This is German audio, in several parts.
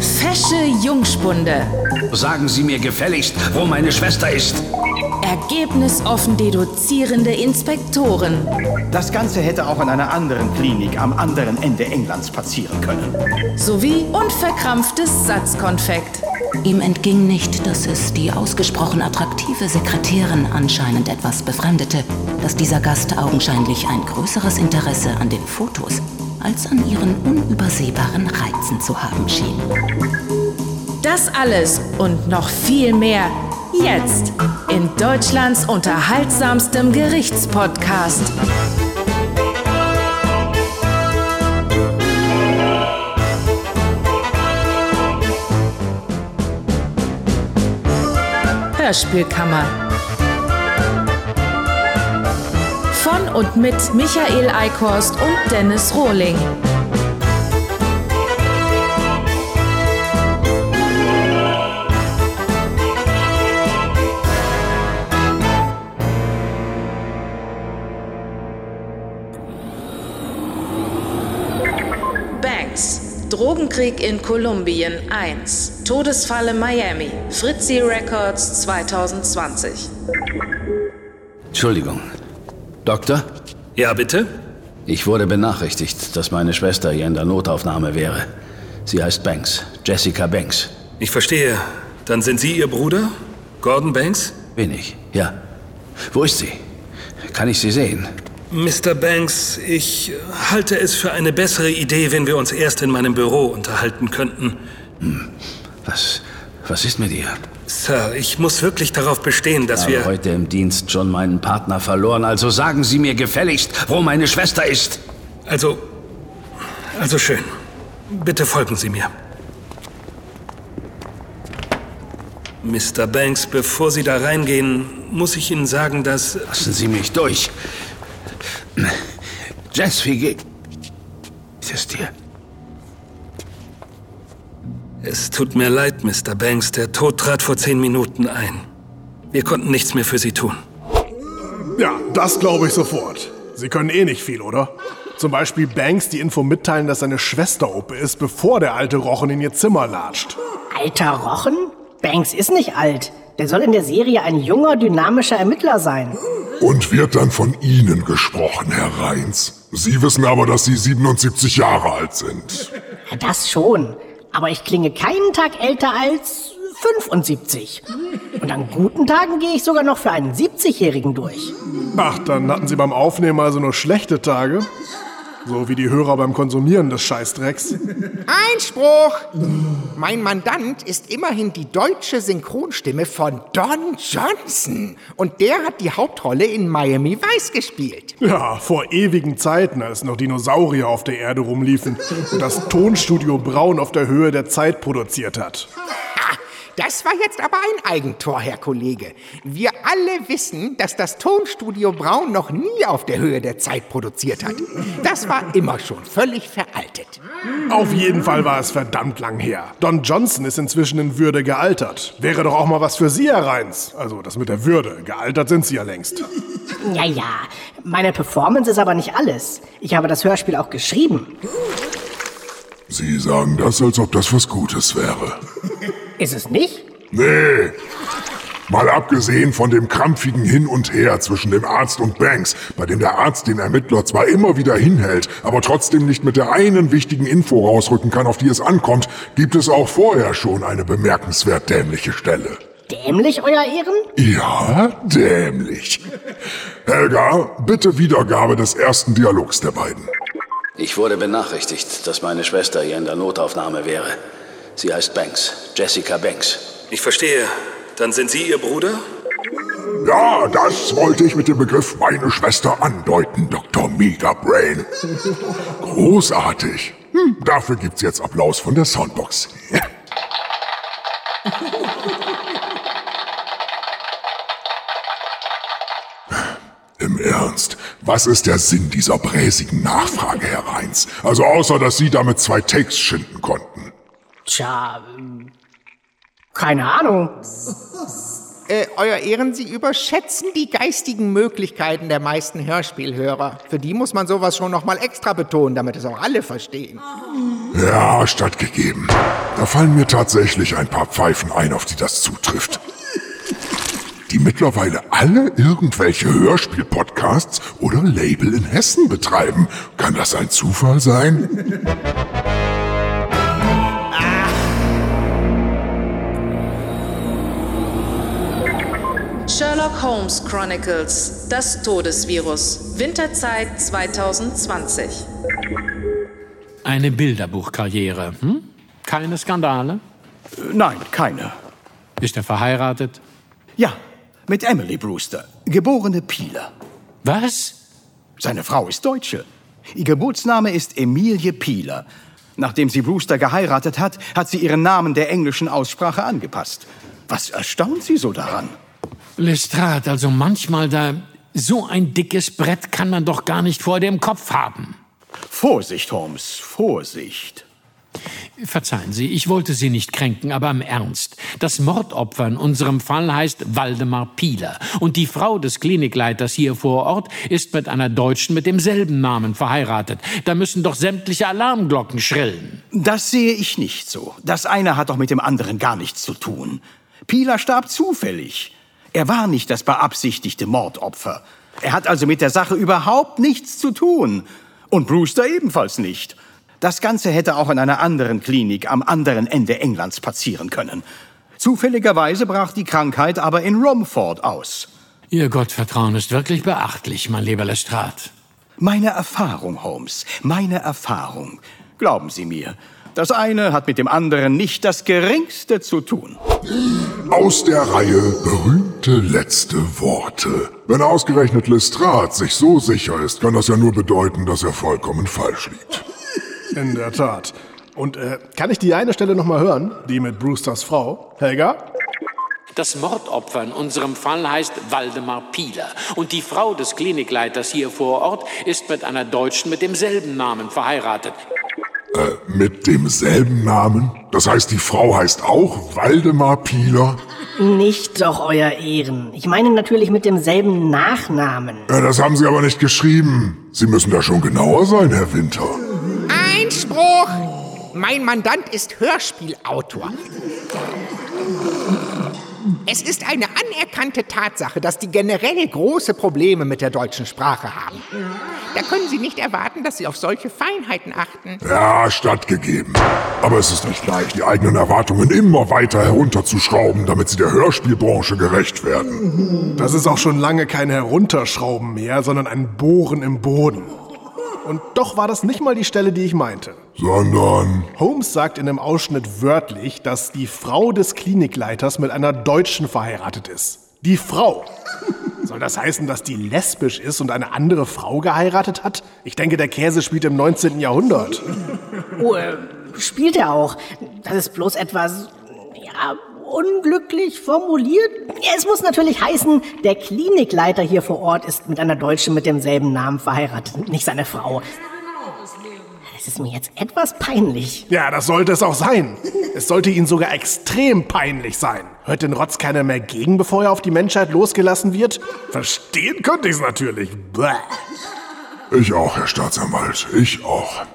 Fesche Jungspunde. Sagen Sie mir gefälligst, wo meine Schwester ist. Ergebnisoffen deduzierende Inspektoren. Das Ganze hätte auch an einer anderen Klinik am anderen Ende Englands passieren können. Sowie unverkrampftes Satzkonfekt. Ihm entging nicht, dass es die ausgesprochen attraktive Sekretärin anscheinend etwas befremdete, dass dieser Gast augenscheinlich ein größeres Interesse an den Fotos als an ihren unübersehbaren Reizen zu haben schien. Das alles und noch viel mehr jetzt in Deutschlands unterhaltsamstem Gerichtspodcast. Hörspielkammer. Von und mit Michael Eickhorst und Dennis Rohling. Banks. Drogenkrieg in Kolumbien 1. Todesfalle Miami. Fritzi Records 2020. Entschuldigung. Doktor? Ja, bitte? Ich wurde benachrichtigt, dass meine Schwester hier in der Notaufnahme wäre. Sie heißt Banks. Jessica Banks. Ich verstehe. Dann sind Sie Ihr Bruder? Gordon Banks? Bin ich, ja. Wo ist sie? Kann ich sie sehen? Mr. Banks, ich halte es für eine bessere Idee, wenn wir uns erst in meinem Büro unterhalten könnten. Was, was ist mit ihr? Sir, ich muss wirklich darauf bestehen, dass Ich habe wir... heute im Dienst schon meinen Partner verloren, also sagen Sie mir gefälligst, wo meine Schwester ist. Also... Also schön. Bitte folgen Sie mir. Mr. Banks, bevor Sie da reingehen, muss ich Ihnen sagen, dass... Lassen Sie mich durch. Jess, wie geht es dir? Es tut mir leid, Mr. Banks. Der Tod trat vor zehn Minuten ein. Wir konnten nichts mehr für Sie tun. Ja, das glaube ich sofort. Sie können eh nicht viel, oder? Zum Beispiel Banks die Info mitteilen, dass seine Schwester Ope ist, bevor der alte Rochen in ihr Zimmer latscht. Alter Rochen? Banks ist nicht alt. Der soll in der Serie ein junger, dynamischer Ermittler sein. Und wird dann von Ihnen gesprochen, Herr Reins. Sie wissen aber, dass Sie 77 Jahre alt sind. Ja, das schon. Aber ich klinge keinen Tag älter als 75. Und an guten Tagen gehe ich sogar noch für einen 70-Jährigen durch. Ach, dann hatten Sie beim Aufnehmen also nur schlechte Tage. So wie die Hörer beim Konsumieren des Scheißdrecks. Einspruch! Mein Mandant ist immerhin die deutsche Synchronstimme von Don Johnson. Und der hat die Hauptrolle in Miami Vice gespielt. Ja, vor ewigen Zeiten, als noch Dinosaurier auf der Erde rumliefen und das Tonstudio Braun auf der Höhe der Zeit produziert hat. Das war jetzt aber ein Eigentor, Herr Kollege. Wir alle wissen, dass das Tonstudio Braun noch nie auf der Höhe der Zeit produziert hat. Das war immer schon völlig veraltet. Auf jeden Fall war es verdammt lang her. Don Johnson ist inzwischen in Würde gealtert. Wäre doch auch mal was für Sie, Herr Reins. Also das mit der Würde. Gealtert sind Sie ja längst. Ja, ja. Meine Performance ist aber nicht alles. Ich habe das Hörspiel auch geschrieben. Sie sagen das, als ob das was Gutes wäre. Ist es nicht? Nee. Mal abgesehen von dem krampfigen Hin und Her zwischen dem Arzt und Banks, bei dem der Arzt den Ermittler zwar immer wieder hinhält, aber trotzdem nicht mit der einen wichtigen Info rausrücken kann, auf die es ankommt, gibt es auch vorher schon eine bemerkenswert dämliche Stelle. Dämlich, Euer Ehren? Ja, dämlich. Helga, bitte Wiedergabe des ersten Dialogs der beiden. Ich wurde benachrichtigt, dass meine Schwester hier in der Notaufnahme wäre. Sie heißt Banks. Jessica Banks. Ich verstehe. Dann sind Sie Ihr Bruder? Ja, das wollte ich mit dem Begriff meine Schwester andeuten, Dr. Megabrain. Großartig. Hm, dafür gibt's jetzt Applaus von der Soundbox. Im Ernst, was ist der Sinn dieser bräsigen Nachfrage, Herr Reins? Also außer, dass Sie damit zwei Takes schinden konnten. Tja, ähm, keine Ahnung. Äh, äh, Euer Ehren, Sie überschätzen die geistigen Möglichkeiten der meisten Hörspielhörer. Für die muss man sowas schon nochmal extra betonen, damit es auch alle verstehen. Ja, stattgegeben. Da fallen mir tatsächlich ein paar Pfeifen ein, auf die das zutrifft. Die mittlerweile alle irgendwelche Hörspiel-Podcasts oder Label in Hessen betreiben. Kann das ein Zufall sein? Sherlock Holmes Chronicles, das Todesvirus, Winterzeit 2020. Eine Bilderbuchkarriere, hm? Keine Skandale? Nein, keine. Ist er verheiratet? Ja, mit Emily Brewster, geborene Pieler. Was? Seine Frau ist Deutsche. Ihr Geburtsname ist Emilie Pieler. Nachdem sie Brewster geheiratet hat, hat sie ihren Namen der englischen Aussprache angepasst. Was erstaunt Sie so daran? Lestrade, also manchmal da. So ein dickes Brett kann man doch gar nicht vor dem Kopf haben. Vorsicht, Holmes, Vorsicht. Verzeihen Sie, ich wollte Sie nicht kränken, aber im Ernst. Das Mordopfer in unserem Fall heißt Waldemar Pieler. Und die Frau des Klinikleiters hier vor Ort ist mit einer Deutschen mit demselben Namen verheiratet. Da müssen doch sämtliche Alarmglocken schrillen. Das sehe ich nicht so. Das eine hat doch mit dem anderen gar nichts zu tun. Pieler starb zufällig. Er war nicht das beabsichtigte Mordopfer. Er hat also mit der Sache überhaupt nichts zu tun. Und Brewster ebenfalls nicht. Das Ganze hätte auch in einer anderen Klinik am anderen Ende Englands passieren können. Zufälligerweise brach die Krankheit aber in Romford aus. Ihr Gottvertrauen ist wirklich beachtlich, mein lieber Lestrade. Meine Erfahrung, Holmes, meine Erfahrung. Glauben Sie mir, das eine hat mit dem anderen nicht das geringste zu tun. Aus der Reihe berühmte letzte Worte. Wenn ausgerechnet Lestrade sich so sicher ist, kann das ja nur bedeuten, dass er vollkommen falsch liegt. In der Tat. Und äh, kann ich die eine Stelle nochmal hören? Die mit Brewsters Frau? Helga? Das Mordopfer in unserem Fall heißt Waldemar Pieler. Und die Frau des Klinikleiters hier vor Ort ist mit einer Deutschen mit demselben Namen verheiratet. Äh, mit demselben Namen? Das heißt, die Frau heißt auch Waldemar Pieler? Nicht doch, Euer Ehren. Ich meine natürlich mit demselben Nachnamen. Ja, das haben Sie aber nicht geschrieben. Sie müssen da schon genauer sein, Herr Winter. Einspruch! Mein Mandant ist Hörspielautor. Es ist eine anerkannte Tatsache, dass die generell große Probleme mit der deutschen Sprache haben. Da können Sie nicht erwarten, dass Sie auf solche Feinheiten achten. Ja, stattgegeben. Aber es ist nicht leicht, die eigenen Erwartungen immer weiter herunterzuschrauben, damit sie der Hörspielbranche gerecht werden. Das ist auch schon lange kein Herunterschrauben mehr, sondern ein Bohren im Boden. Und doch war das nicht mal die Stelle, die ich meinte. Sondern. Holmes sagt in einem Ausschnitt wörtlich, dass die Frau des Klinikleiters mit einer Deutschen verheiratet ist. Die Frau. Soll das heißen, dass die lesbisch ist und eine andere Frau geheiratet hat? Ich denke, der Käse spielt im 19. Jahrhundert. Oh, äh, spielt er auch. Das ist bloß etwas, ja, unglücklich formuliert. Es muss natürlich heißen, der Klinikleiter hier vor Ort ist mit einer Deutschen mit demselben Namen verheiratet, nicht seine Frau. Es ist mir jetzt etwas peinlich. Ja, das sollte es auch sein. Es sollte Ihnen sogar extrem peinlich sein. Hört den Rotz keiner mehr gegen, bevor er auf die Menschheit losgelassen wird? Verstehen könnte ich es natürlich. Bäh. Ich auch, Herr Staatsanwalt. Ich auch.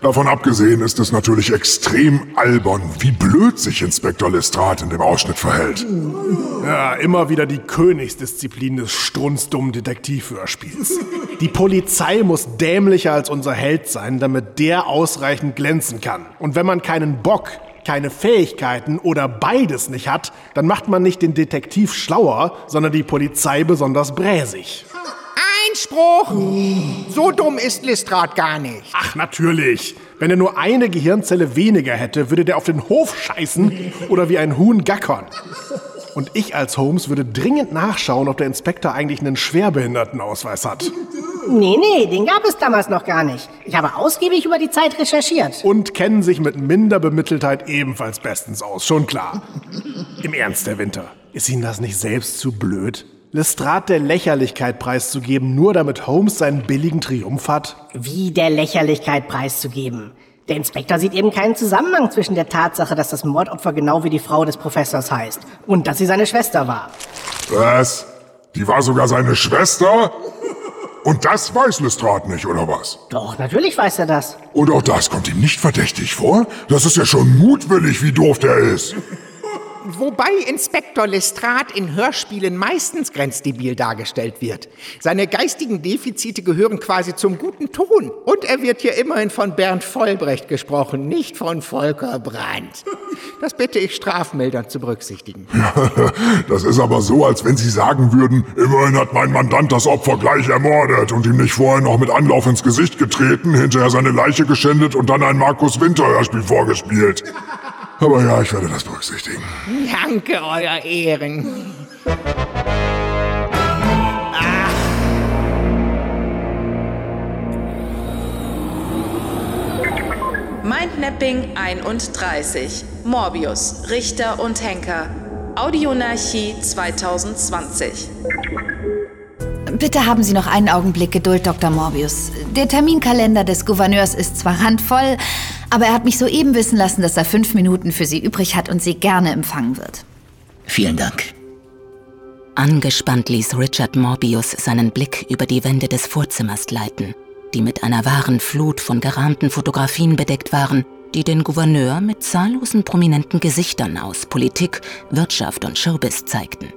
Davon abgesehen ist es natürlich extrem albern, wie blöd sich Inspektor Lestrade in dem Ausschnitt verhält. Ja, immer wieder die Königsdisziplin des strunzdummen Detektivhörspiels. Die Polizei muss dämlicher als unser Held sein, damit der ausreichend glänzen kann. Und wenn man keinen Bock, keine Fähigkeiten oder beides nicht hat, dann macht man nicht den Detektiv schlauer, sondern die Polizei besonders bräsig. Einspruch! So dumm ist Lestrade gar nicht. Ach, natürlich. Wenn er nur eine Gehirnzelle weniger hätte, würde der auf den Hof scheißen oder wie ein Huhn gackern. Und ich als Holmes würde dringend nachschauen, ob der Inspektor eigentlich einen Schwerbehindertenausweis hat. Nee, nee, den gab es damals noch gar nicht. Ich habe ausgiebig über die Zeit recherchiert. Und kennen sich mit Minderbemitteltheit ebenfalls bestens aus, schon klar. Im Ernst, Herr Winter, ist Ihnen das nicht selbst zu blöd? Lestrade der Lächerlichkeit preiszugeben, nur damit Holmes seinen billigen Triumph hat? Wie der Lächerlichkeit preiszugeben. Der Inspektor sieht eben keinen Zusammenhang zwischen der Tatsache, dass das Mordopfer genau wie die Frau des Professors heißt und dass sie seine Schwester war. Was? Die war sogar seine Schwester? Und das weiß Lestrade nicht, oder was? Doch, natürlich weiß er das. Und auch das kommt ihm nicht verdächtig vor? Das ist ja schon mutwillig, wie doof der ist. Wobei Inspektor Lestrade in Hörspielen meistens grenzdebil dargestellt wird. Seine geistigen Defizite gehören quasi zum guten Ton. Und er wird hier immerhin von Bernd Vollbrecht gesprochen, nicht von Volker Brandt. Das bitte ich strafmildern zu berücksichtigen. das ist aber so, als wenn Sie sagen würden, immerhin hat mein Mandant das Opfer gleich ermordet und ihm nicht vorher noch mit Anlauf ins Gesicht getreten, hinterher seine Leiche geschändet und dann ein Markus Winter Hörspiel vorgespielt. Aber ja, ich werde das berücksichtigen. Danke, Euer Ehren. Mindmapping 31. Morbius, Richter und Henker. Audionarchie 2020. Bitte haben Sie noch einen Augenblick Geduld, Dr. Morbius. Der Terminkalender des Gouverneurs ist zwar handvoll, aber er hat mich soeben wissen lassen, dass er fünf Minuten für Sie übrig hat und Sie gerne empfangen wird. Vielen Dank. Angespannt ließ Richard Morbius seinen Blick über die Wände des Vorzimmers gleiten, die mit einer wahren Flut von gerahmten Fotografien bedeckt waren, die den Gouverneur mit zahllosen prominenten Gesichtern aus Politik, Wirtschaft und Showbiz zeigten.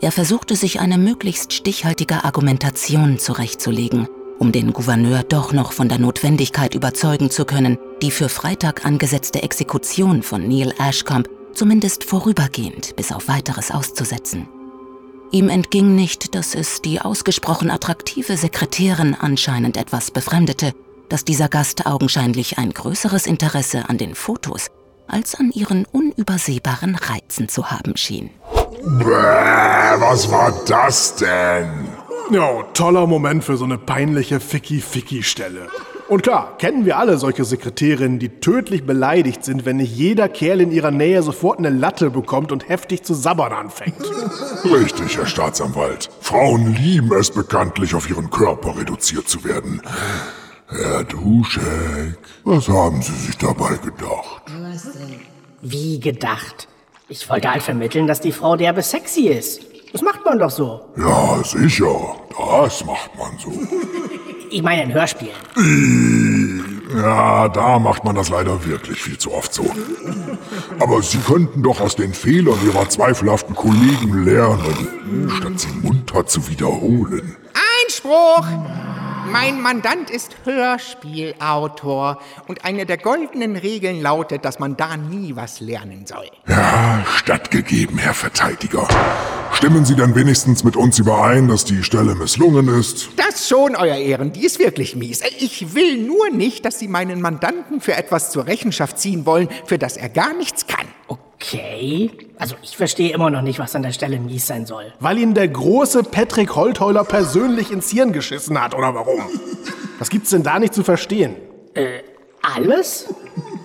Er versuchte sich eine möglichst stichhaltige Argumentation zurechtzulegen, um den Gouverneur doch noch von der Notwendigkeit überzeugen zu können, die für Freitag angesetzte Exekution von Neil Ashcombe zumindest vorübergehend bis auf weiteres auszusetzen. Ihm entging nicht, dass es die ausgesprochen attraktive Sekretärin anscheinend etwas befremdete, dass dieser Gast augenscheinlich ein größeres Interesse an den Fotos als an ihren unübersehbaren Reizen zu haben schien. Bäh, was war das denn? Ja, toller Moment für so eine peinliche Ficky-Ficky-Stelle. Und klar, kennen wir alle solche Sekretärinnen, die tödlich beleidigt sind, wenn nicht jeder Kerl in ihrer Nähe sofort eine Latte bekommt und heftig zu sabbern anfängt. Richtig, Herr Staatsanwalt. Frauen lieben es bekanntlich, auf ihren Körper reduziert zu werden. Herr Duschek, was haben Sie sich dabei gedacht? Wie gedacht? Ich wollte halt vermitteln, dass die Frau derbe sexy ist. Das macht man doch so. Ja, sicher. Das macht man so. Ich meine in Hörspielen. Ja, da macht man das leider wirklich viel zu oft so. Aber Sie könnten doch aus den Fehlern Ihrer zweifelhaften Kollegen lernen, statt sie munter zu wiederholen. Einspruch! Mein Mandant ist Hörspielautor und eine der goldenen Regeln lautet, dass man da nie was lernen soll. Ja, stattgegeben, Herr Verteidiger. Stimmen Sie dann wenigstens mit uns überein, dass die Stelle misslungen ist? Das schon, Euer Ehren, die ist wirklich mies. Ich will nur nicht, dass Sie meinen Mandanten für etwas zur Rechenschaft ziehen wollen, für das er gar nichts kann. Okay. Also ich verstehe immer noch nicht, was an der Stelle mies sein soll. Weil ihm der große Patrick Holtheuler persönlich ins Hirn geschissen hat, oder warum? Was gibt's denn da nicht zu verstehen? Äh, alles?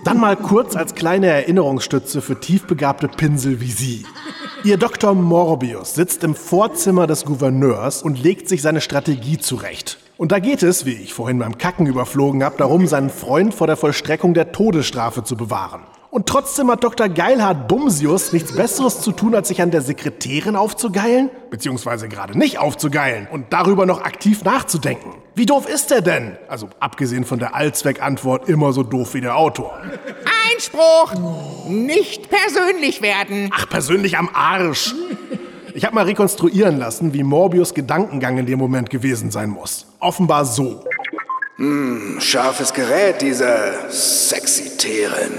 Dann mal kurz als kleine Erinnerungsstütze für tiefbegabte Pinsel wie Sie. Ihr Dr. Morbius sitzt im Vorzimmer des Gouverneurs und legt sich seine Strategie zurecht. Und da geht es, wie ich vorhin beim Kacken überflogen habe, darum, seinen Freund vor der Vollstreckung der Todesstrafe zu bewahren. Und trotzdem hat Dr. Geilhard Bumsius nichts Besseres zu tun, als sich an der Sekretärin aufzugeilen, beziehungsweise gerade nicht aufzugeilen und darüber noch aktiv nachzudenken. Wie doof ist er denn? Also abgesehen von der Allzweckantwort immer so doof wie der Autor. Einspruch! Nicht persönlich werden! Ach, persönlich am Arsch! Ich habe mal rekonstruieren lassen, wie Morbius Gedankengang in dem Moment gewesen sein muss. Offenbar so. Hm, scharfes Gerät, diese Sexitärin.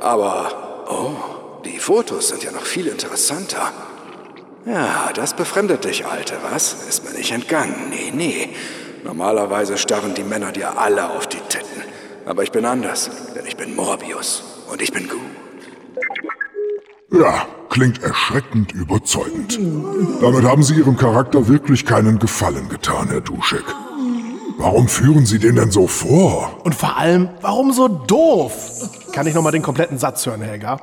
Aber, oh, die Fotos sind ja noch viel interessanter. Ja, das befremdet dich, Alte, was? Ist mir nicht entgangen. Nee, nee. Normalerweise starren die Männer dir alle auf die Titten. Aber ich bin anders, denn ich bin Morbius und ich bin gut. Ja, klingt erschreckend überzeugend. Damit haben Sie Ihrem Charakter wirklich keinen Gefallen getan, Herr Duschek. Warum führen Sie den denn so vor? Und vor allem, warum so doof? Kann ich nochmal den kompletten Satz hören, Helga?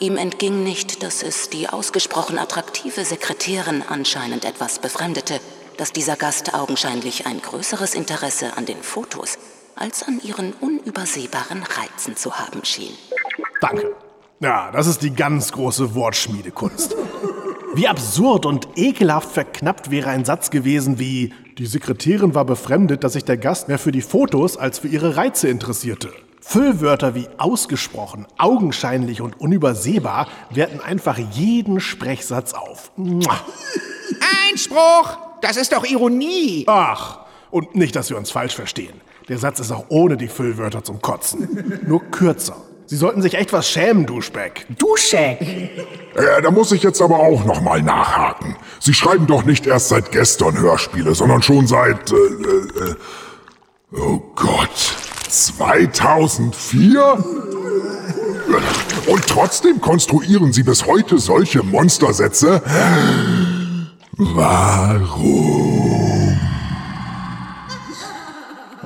Ihm entging nicht, dass es die ausgesprochen attraktive Sekretärin anscheinend etwas befremdete, dass dieser Gast augenscheinlich ein größeres Interesse an den Fotos als an ihren unübersehbaren Reizen zu haben schien. Danke. Ja, das ist die ganz große Wortschmiedekunst. Wie absurd und ekelhaft verknappt wäre ein Satz gewesen wie Die Sekretärin war befremdet, dass sich der Gast mehr für die Fotos als für ihre Reize interessierte. Füllwörter wie ausgesprochen, augenscheinlich und unübersehbar werten einfach jeden Sprechsatz auf. Mua. Einspruch! Das ist doch Ironie! Ach, und nicht, dass wir uns falsch verstehen. Der Satz ist auch ohne die Füllwörter zum Kotzen. Nur kürzer. Sie sollten sich echt was schämen, Duschbeck. Duschek! Äh, da muss ich jetzt aber auch noch mal nachhaken. Sie schreiben doch nicht erst seit gestern Hörspiele, sondern schon seit... Äh, äh, oh Gott. 2004? Und trotzdem konstruieren Sie bis heute solche Monstersätze? Warum?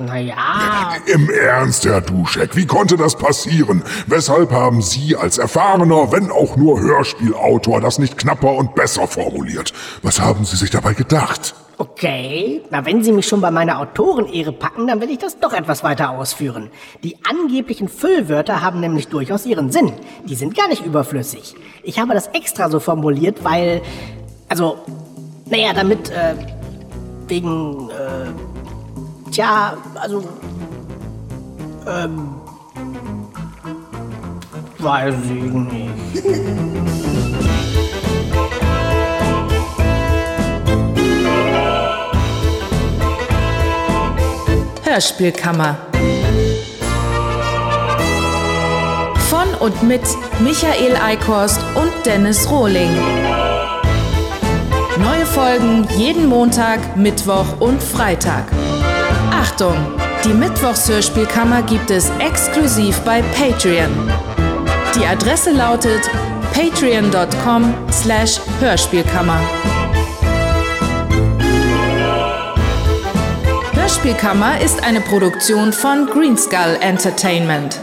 Naja, Im Ernst, Herr Duschek, wie konnte das passieren? Weshalb haben Sie als erfahrener, wenn auch nur Hörspielautor, das nicht knapper und besser formuliert? Was haben Sie sich dabei gedacht? okay. Na, wenn Sie mich schon bei meiner Autorenehre packen, dann will ich das doch etwas weiter ausführen. Die angeblichen Füllwörter haben nämlich durchaus ihren Sinn. Die sind gar nicht überflüssig. Ich habe das extra so formuliert, weil... Also, naja, damit, äh, wegen, äh, tja, also, ähm, weiß ich nicht. Hörspielkammer. Von und mit Michael Eickhorst und Dennis Rohling. Neue Folgen jeden Montag, Mittwoch und Freitag. Achtung! Die Mittwochshörspielkammer gibt es exklusiv bei Patreon. Die Adresse lautet patreon.com slash Hörspielkammer. Hörspielkammer ist eine Produktion von Greenskull Entertainment.